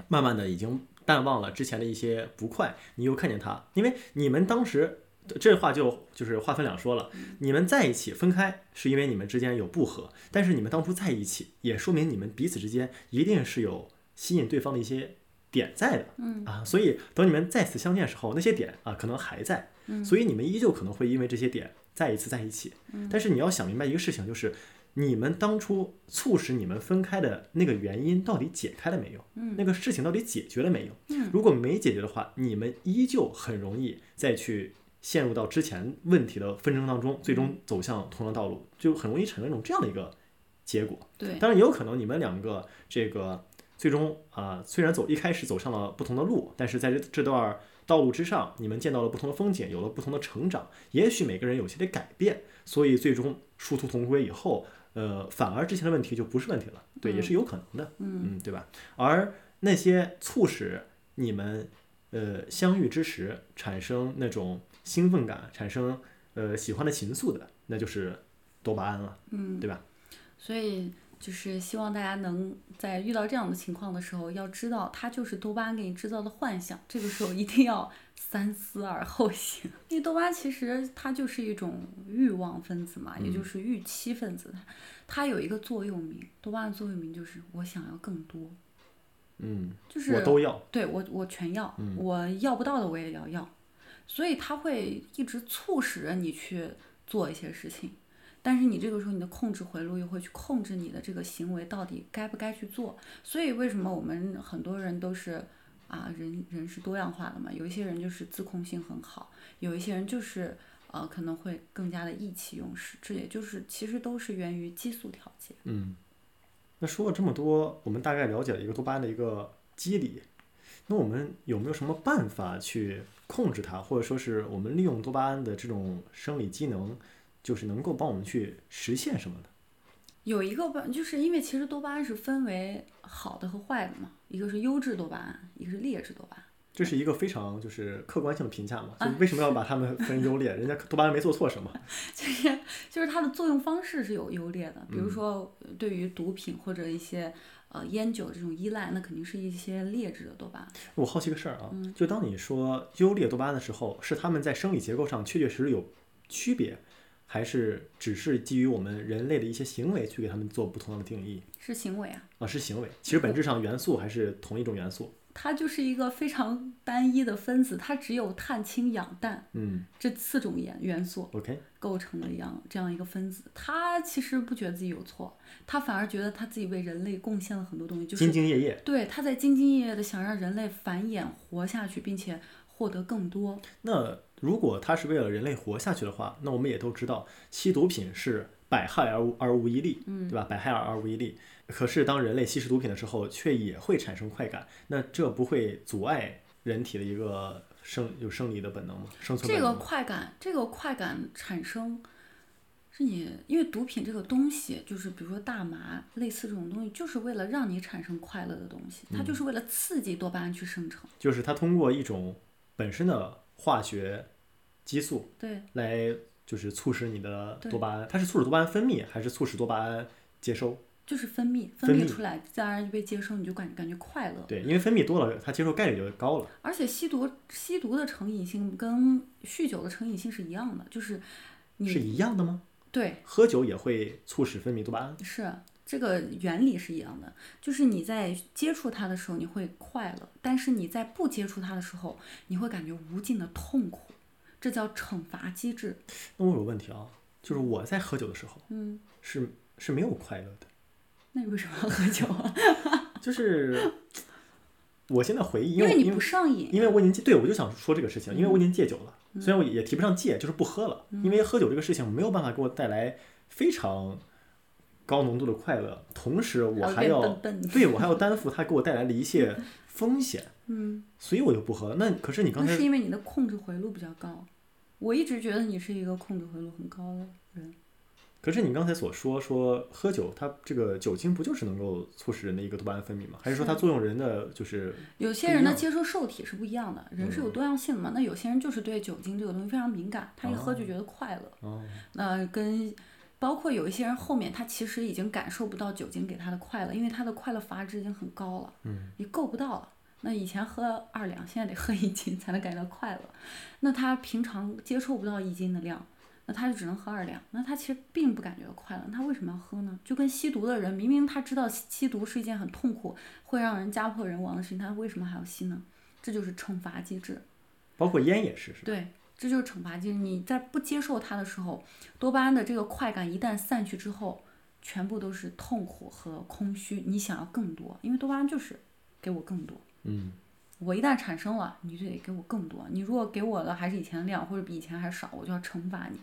慢慢的已经淡忘了之前的一些不快，你又看见他，因为你们当时这话就就是话分两说了，你们在一起分开是因为你们之间有不和，但是你们当初在一起，也说明你们彼此之间一定是有吸引对方的一些点在的，嗯。啊，所以等你们再次相见的时候，那些点啊可能还在，嗯。所以你们依旧可能会因为这些点再一次在一起。嗯。但是你要想明白一个事情，就是你们当初促使你们分开的那个原因到底解开了没有？嗯。那个事情到底解决了没有？嗯。如果没解决的话，你们依旧很容易再去陷入到之前问题的纷争当中，最嗯终走向同样道路，就很容易产生一种这样的一个结果。对，当然也有可能你们两个这个最终啊、虽然走一开始走上了不同的路，但是在这这段道路之上，你们见到了不同的风景，有了不同的成长，也许每个人有些的改变，所以最终殊途同归以后，呃，反而之前的问题就不是问题了，对，也是有可能的，嗯对吧？而那些促使你们呃相遇之时产生那种兴奋感，产生呃喜欢的情愫的，那就是多巴胺了，嗯，对吧？所以就是希望大家能在遇到这样的情况的时候，要知道它就是多巴胺给你制造的幻想，这个时候一定要三思而后行。因为多巴胺其实它就是一种欲望分子嘛，也就是预期分子，它它有一个座右铭，多巴胺座右铭就是我想要更多，嗯，就是我都要。对我我全要，嗯我要不到的我也要要，所以它会一直促使着你去做一些事情，但是你这个时候你的控制回路又会去控制你的这个行为到底该不该去做，所以为什么我们很多人都是啊人人是多样化的嘛，有一些人就是自控性很好，有一些人就是呃可能会更加的意气用事，这也就是其实都是源于激素调节。嗯，那说了这么多，我们大概了解了一个多巴胺的一个机理。那我们有没有什么办法去控制它，或者说是我们利用多巴胺的这种生理机能，就是能够帮我们去实现什么呢？有一个办，就是因为其实多巴胺是分为好的和坏的嘛，一个是优质多巴胺，一个是劣质多巴胺。这是一个非常就是客观性的评价嘛？就啊为什么要把它们分优劣？人家多巴胺没做错什么。就是就是它的作用方式是有优劣的，比嗯如说呃对于毒品或者一些呃烟酒这种依赖，那肯定是一些劣质的多巴胺。我好奇个事儿啊，嗯就当你说优劣多巴胺的时候，是他们在生理结构上确确实实有区别，还是只是基于我们人类的一些行为去给他们做不同的定义？是行为啊，啊，是行为，其实本质上元素还是同一种元素。它就是一个非常单一的分子，它只有碳、氢、氧、氮嗯这四种元元素，OK，构成的一样这样一个分子。它其实不觉得自己有错，它反而觉得他自己为人类贡献了很多东西，就是兢兢业业。对，他在兢兢业业的想让人类繁衍活下去，并且获得更多。那如果它是为了人类活下去的话，那我们也都知道，吸毒品是百害而无而无一利，嗯对吧？百害而而无一利。可是当人类吸食毒品的时候，却也会产生快感，那这不会阻碍人体的一个生有生理的本能吗？生存这个？快感，这个快感产生，是你因为毒品这个东西，就是比如说大麻类似这种东西，就是为了让你产生快乐的东西，它嗯就是为了刺激多巴胺去生成。就是它通过一种本身的化学激素对，来，就是促使你的多巴胺，它是促使多巴胺分泌，还是促使多巴胺接收？就是分泌，分泌出来，自然而然就被接收，你就感感觉快乐。对，因为分泌多了，它接受概率就高了。而且吸毒吸毒的成瘾性跟酗酒的成瘾性是一样的，就是你是一样的吗？对喝酒也会促使分泌多巴胺。是这个原理是一样的，就是你在接触它的时候你会快乐，但是你在不接触它的时候，你会感觉无尽的痛苦，这叫惩罚机制。那我有个问题啊，就是我在喝酒的时候嗯，是是没有快乐的，那你为什么要喝酒啊？就是我现在回忆，因因为你不上瘾。因为我已经戒，对我就想说这个事情，因为我已经戒酒了，嗯虽然我也提不上戒，就是不喝了，因为喝酒这个事情没有办法给我带来非常高浓度的快乐，同时我还要。对我还要担负它给我带来的一切风险，嗯，所以我就不喝了。那可是你刚才那是因为你的控制回路比较高。我一直觉得你是一个控制回路很高的人。可是你刚才所说说喝酒，它这个酒精不就是能够促使人的一个多巴胺分泌吗？还是说它作用人的就是有些人的接受受体是不一样的，人是有嗯多样性的嘛。那有些人就是对酒精这个东西非常敏感，他一喝就哦觉得快乐。哦，那跟包括有一些人后面他其实已经感受不到酒精给他的快乐，因为他的快乐阀值已经很高了，嗯，你够不到了。那以前喝二两，现在得喝一斤才能感觉到快乐。那他平常接受不到一斤的量，那他就只能喝二两，那他其实并不感觉到快乐，他为什么要喝呢？就跟吸毒的人，明明他知道吸吸毒是一件很痛苦、会让人家破人亡的事情，他为什么还要吸呢？这就是惩罚机制。包括烟也是，是吧？对，这就是惩罚机制。你在不接受它的时候，多巴胺的这个快感一旦散去之后，全部都是痛苦和空虚。你想要更多，因为多巴胺就是给我更多。嗯，我一旦产生了，你就得给我更多。你如果给我的还是以前的量，或者比以前还少，我就要惩罚你。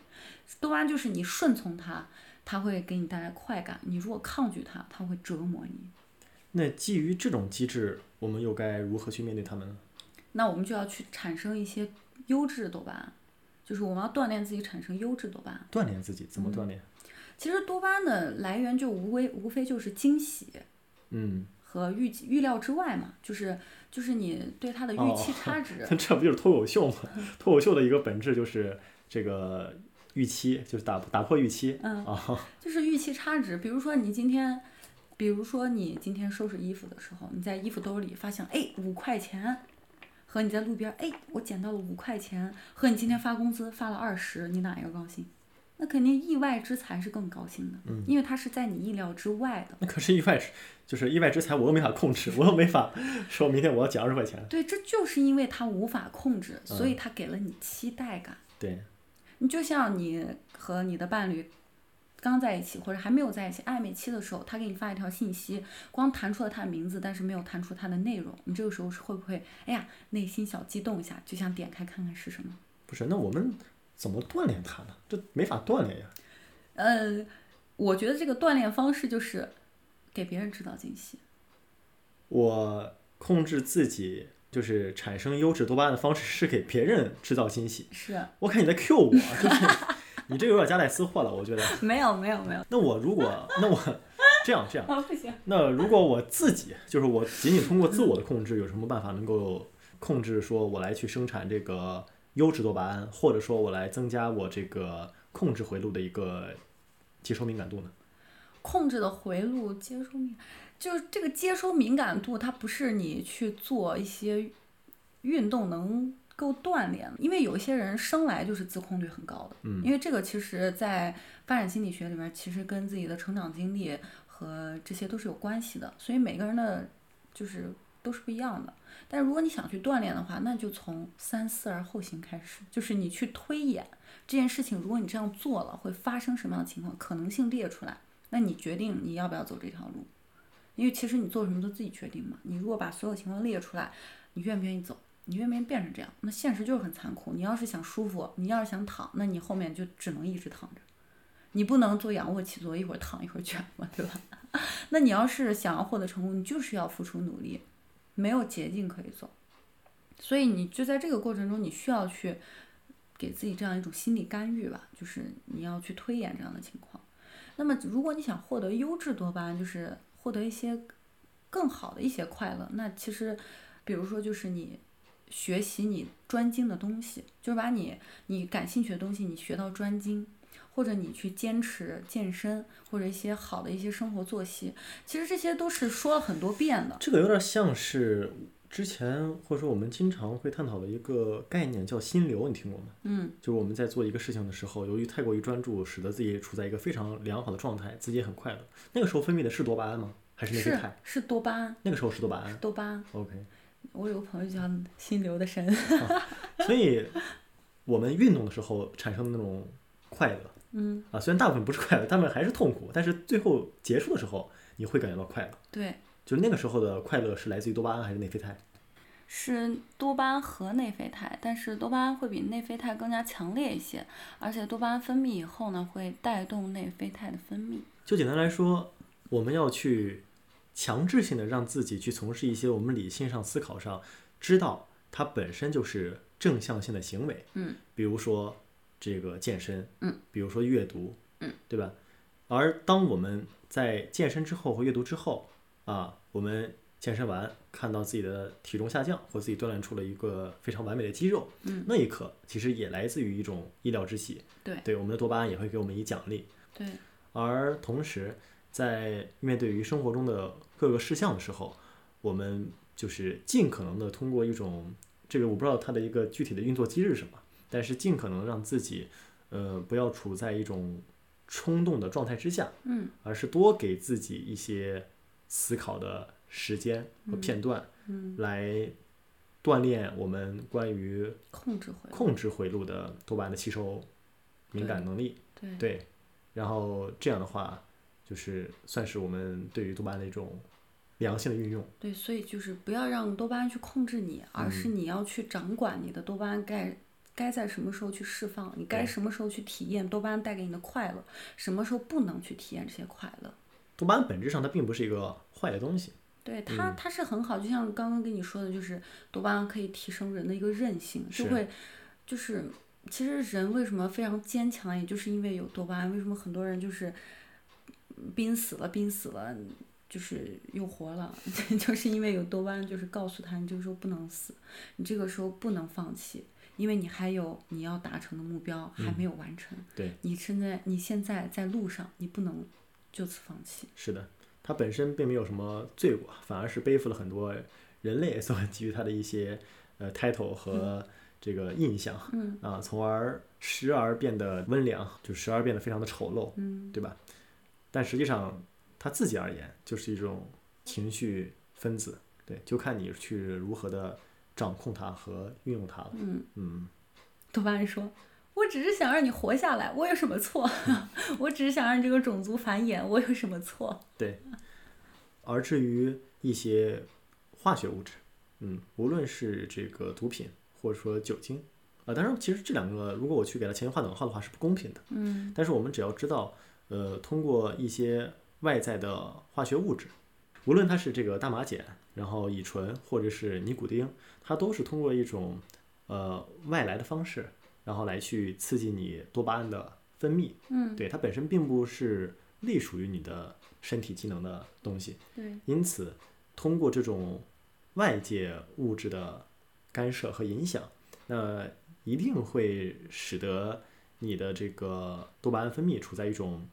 多巴胺就是你顺从它，它会给你带来快感；你如果抗拒它，它会折磨你。那基于这种机制，我们又该如何去面对它们呢？那我们就要去产生一些优质的多巴胺，就是我们要锻炼自己产生优质多巴胺。锻炼自己怎么锻炼？其实多巴胺的来源就无非无非就是惊喜嗯，和预计预料之外嘛，就是就是你对它的预期差值。那这不就是脱口秀吗？脱口秀的一个本质就是这个预期，就是打打破预期。嗯啊，就是预期差值。比如说你今天，比如说你今天收拾衣服的时候，你在衣服兜里发现哎五块钱，和你在路边哎我捡到了五块钱，和你今天发工资发了二十，你哪一个高兴？那肯定意外之财是更高兴的，嗯因为它是在你意料之外的。那可是意外之，就是意外之财，我又没法控制，我又没法说明天我要捡二十块钱。对，这就是因为它无法控制，所以嗯它给了你期待感。对，你就像你和你的伴侣刚在一起或者还没有在一起暧昧期的时候，他给你发一条信息，光弹出了他的名字，但是没有弹出他的内容，你这个时候是会不会哎呀内心小激动一下，就想点开看看是什么？不是，那我们怎么锻炼它呢？这没法锻炼呀。嗯，我觉得这个锻炼方式就是给别人制造惊喜。我控制自己，就是产生优质多巴胺的方式是给别人制造惊喜。是我看你在 Q 我，就是 你这个有点夹带私货了，我觉得。没有没有没有那我如果，那我这样这样，啊不行，那如果我自己，就是我仅仅通过自我的控制，有什么办法能够控制说我来去生产这个优质多巴胺，或者说我来增加我这个控制回路的一个接收敏感度呢？控制的回路接收敏，就是这个接收敏感度，它不是你去做一些运动能够锻炼的，因为有一些人生来就是自控率很高的，嗯。因为这个其实在发展心理学里面，其实跟自己的成长经历和这些都是有关系的，所以每个人的就是都是不一样的。但如果你想去锻炼的话，那就从三思而后行开始，就是你去推演这件事情，如果你这样做了，会发生什么样的情况，可能性列出来。那你决定你要不要走这条路，因为其实你做什么都自己决定嘛。你如果把所有情况列出来，你愿不愿意走？你愿不愿意变成这样？那现实就是很残酷。你要是想舒服，你要是想躺，那你后面就只能一直躺着。你不能做仰卧起坐，一会儿躺一会儿卷嘛，对吧？那你要是想要获得成功，你就是要付出努力，没有捷径可以走。所以你就在这个过程中，你需要去给自己这样一种心理干预吧，就是你要去推演这样的情况。那么，如果你想获得优质多巴胺，就是获得一些更好的一些快乐，那其实，比如说就是你学习你专精的东西，就是把你你感兴趣的东西你学到专精，或者你去坚持健身，或者一些好的一些生活作息，其实这些都是说了很多遍的。这个有点像是之前或者说我们经常会探讨的一个概念，叫心流，你听过吗？嗯，就是我们在做一个事情的时候，由于太过于专注，使得自己处在一个非常良好的状态，自己也很快乐。那个时候分泌的是多巴胺吗？还是内啡是肽？是多巴胺，那个时候是多巴胺。多巴胺。OK，我有个朋友叫心流的神，所以我们运动的时候产生的那种快乐嗯，啊，虽然大部分不是快乐，大部分还是痛苦，但是最后结束的时候，你会感觉到快乐。对，就那个时候的快乐是来自于多巴胺还是内啡肽？是多巴胺和内啡肽，但是多巴胺会比内啡肽更加强烈一些，而且多巴胺分泌以后呢，会带动内啡肽的分泌。就简单来说，我们要去强制性的让自己去从事一些我们理性上思考上知道它本身就是正向性的行为，嗯，比如说这个健身，嗯，比如说阅读，嗯，对吧？而当我们在健身之后和阅读之后啊，我们健身完看到自己的体重下降，或自己锻炼出了一个非常完美的肌肉，嗯。那一刻其实也来自于一种意料之喜，对。对，我们的多巴胺也会给我们以奖励，对，而同时，在面对于生活中的各个事项的时候，我们就是尽可能的通过一种这个我不知道它的一个具体的运作机制是什么，但是尽可能让自己呃，不要处在一种冲动的状态之下，嗯，而是多给自己一些思考的时间和片段，嗯，来锻炼我们关于控制回路，控制回路的多巴胺的吸收敏感能力。对对，然后这样的话，就是算是我们对于多巴胺的一种良性的运用。对，所以就是不要让多巴胺去控制你，而是嗯你要去掌管你的多巴胺该该在什么时候去释放，你该什么时候去体验多巴胺带给你的快乐，什么时候不能去体验这些快乐。多巴胺本质上它并不是一个坏的东西。对它，嗯它是很好，就像刚刚跟你说的，就是多巴胺可以提升人的一个韧性，就会，就是其实人为什么非常坚强，也就是因为有多巴胺。为什么很多人就是嗯濒死了，濒死了，就是又活了，就是因为有多巴胺，就是告诉他你这个时候不能死，你这个时候不能放弃，因为你还有你要达成的目标还没有完成。对你现在你现在在路上，你不能就此放弃。是的，他本身并没有什么罪过，反而是背负了很多人类 所给予他的一些呃 title 和这个印象，嗯啊，从而时而变得温良，就时而变得非常的丑陋，嗯，对吧？但实际上，他自己而言就是一种情绪分子，对，就看你去如何的掌控它和运用它了。嗯。嗯，多巴胺说：“我只是想让你活下来，我有什么错？我只是想让这个种族繁衍，我有什么错对。而至于一些化学物质，嗯，无论是这个毒品或者说酒精，啊、当然其实这两个如果我去给它前面画等号的话是不公平的。？”嗯但是我们只要知道，呃，通过一些外在的化学物质，无论它是这个大麻碱，然后乙醇或者是尼古丁，它都是通过一种呃外来的方式，然后来去刺激你多巴胺的分泌。嗯，对，它本身并不是隶属于你的身体机能的东西，对，因此通过这种外界物质的干涉和影响，那一定会使得你的这个多巴胺分泌处在一种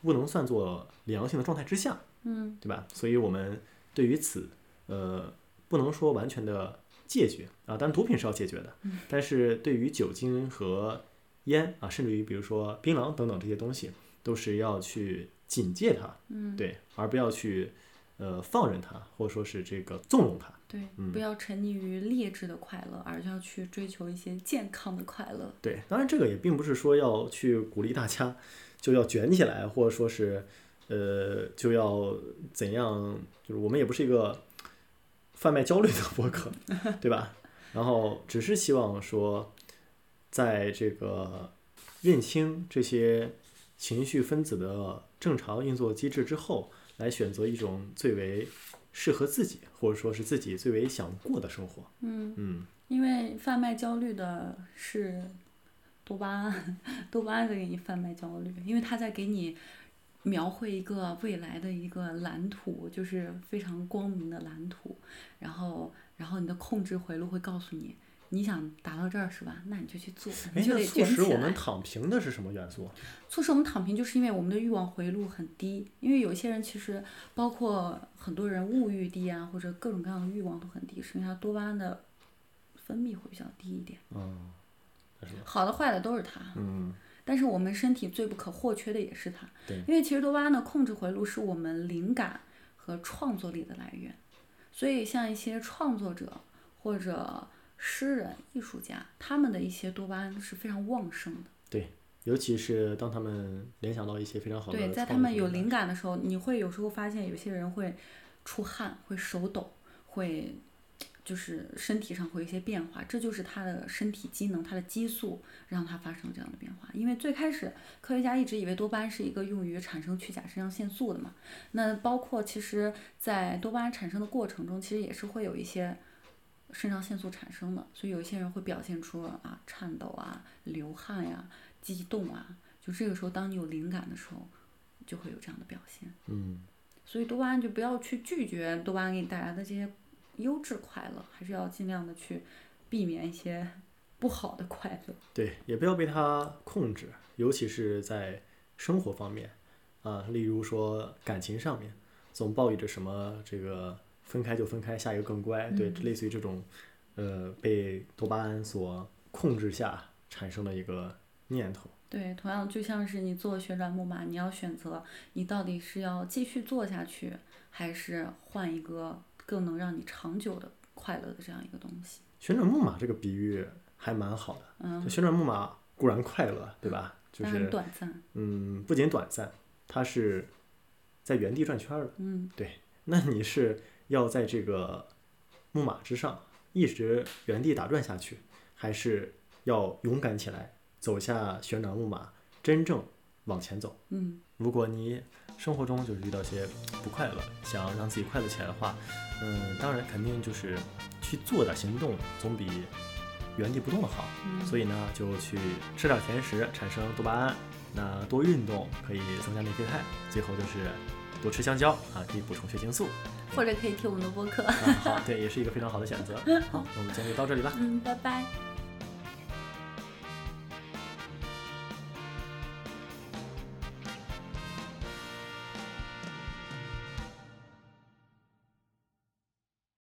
不能算作良性的状态之下，嗯对吧？所以我们对于此，呃，不能说完全的戒绝啊，当然毒品是要戒绝的，但是对于酒精和烟啊，甚至于比如说槟榔等等这些东西，都是要去警戒它，嗯，对，而不要去呃放任它，或者说是这个纵容它。对，嗯不要沉溺于劣质的快乐，而要去追求一些健康的快乐。对，当然这个也并不是说要去鼓励大家就要卷起来，或者说是呃就要怎样，就是我们也不是一个贩卖焦虑的博客，对吧？然后只是希望说，在这个认清这些情绪分子的正常运作机制之后，来选择一种最为适合自己，或者说是自己最为想过的生活。嗯，嗯，因为贩卖焦虑的是多巴胺，多巴胺在给你贩卖焦虑，因为他在给你描绘一个未来的一个蓝图，就是非常光明的蓝图。然后，然后你的控制回路会告诉你，你想达到这儿是吧？那你就去做，哎你，就得卷起促使我们。躺平的是什么元素？促使我们躺平，就是因为我们的欲望回路很低。因为有些人其实，包括很多人物欲低啊，或者各种各样的欲望都很低，是因为他多巴胺的分泌会比较低一点。嗯，好的坏的都是他，嗯，但是我们身体最不可或缺的也是它。对因为其实多巴胺的控制回路是我们灵感和创作力的来源，所以像一些创作者或者诗人、艺术家，他们的一些多巴胺是非常旺盛的。对尤其是当他们联想到一些非常好的对，在他们有灵感的时候，你会有时候发现有些人会出汗，会手抖，会就是身体上会有一些变化，这就是他的身体机能、他的激素让他发生这样的变化。因为最开始科学家一直以为多巴胺是一个用于产生去甲肾上腺素的嘛，那包括其实在多巴胺产生的过程中，其实也是会有一些。肾上腺素产生的，所以有一些人会表现出啊颤抖啊、流汗呀、激动啊，就这个时候，当你有灵感的时候，就会有这样的表现。嗯，所以多巴胺就不要去拒绝多巴胺给你带来的这些优质快乐，还是要尽量的去避免一些 不好的快乐。对，也不要被它控制，尤其是在生活方面啊，例如说感情上面，总抱有着什么这个分开就分开，下一个更乖，对，嗯类似于这种呃被多巴胺所控制下产生的一个念头。对，同样就像是你做旋转木马，你要选择你到底是要继续做下去，还是换一个更能让你长久的快乐的这样一个东西。旋转木马这个比喻还蛮好的，嗯就，旋转木马固然快乐，对吧？就是短暂。嗯，不仅短暂，它是在原地转圈儿的。嗯，那你是要在这个木马之上一直原地打转下去，还是要勇敢起来，走下旋转木马，真正往前走？嗯，如果你生活中就是遇到些不快乐，想要让自己快乐起来的话，嗯，当然肯定就是去做点行动，总比原地不动的好。嗯所以呢，就去吃点甜食，产生多巴胺。那多运动可以增加内啡肽，最后就是多吃香蕉啊，可以补充血清素。或者可以听我们的播客。啊，好，对，也是一个非常好的选择。好，那我们今天就到这里吧。嗯，拜拜。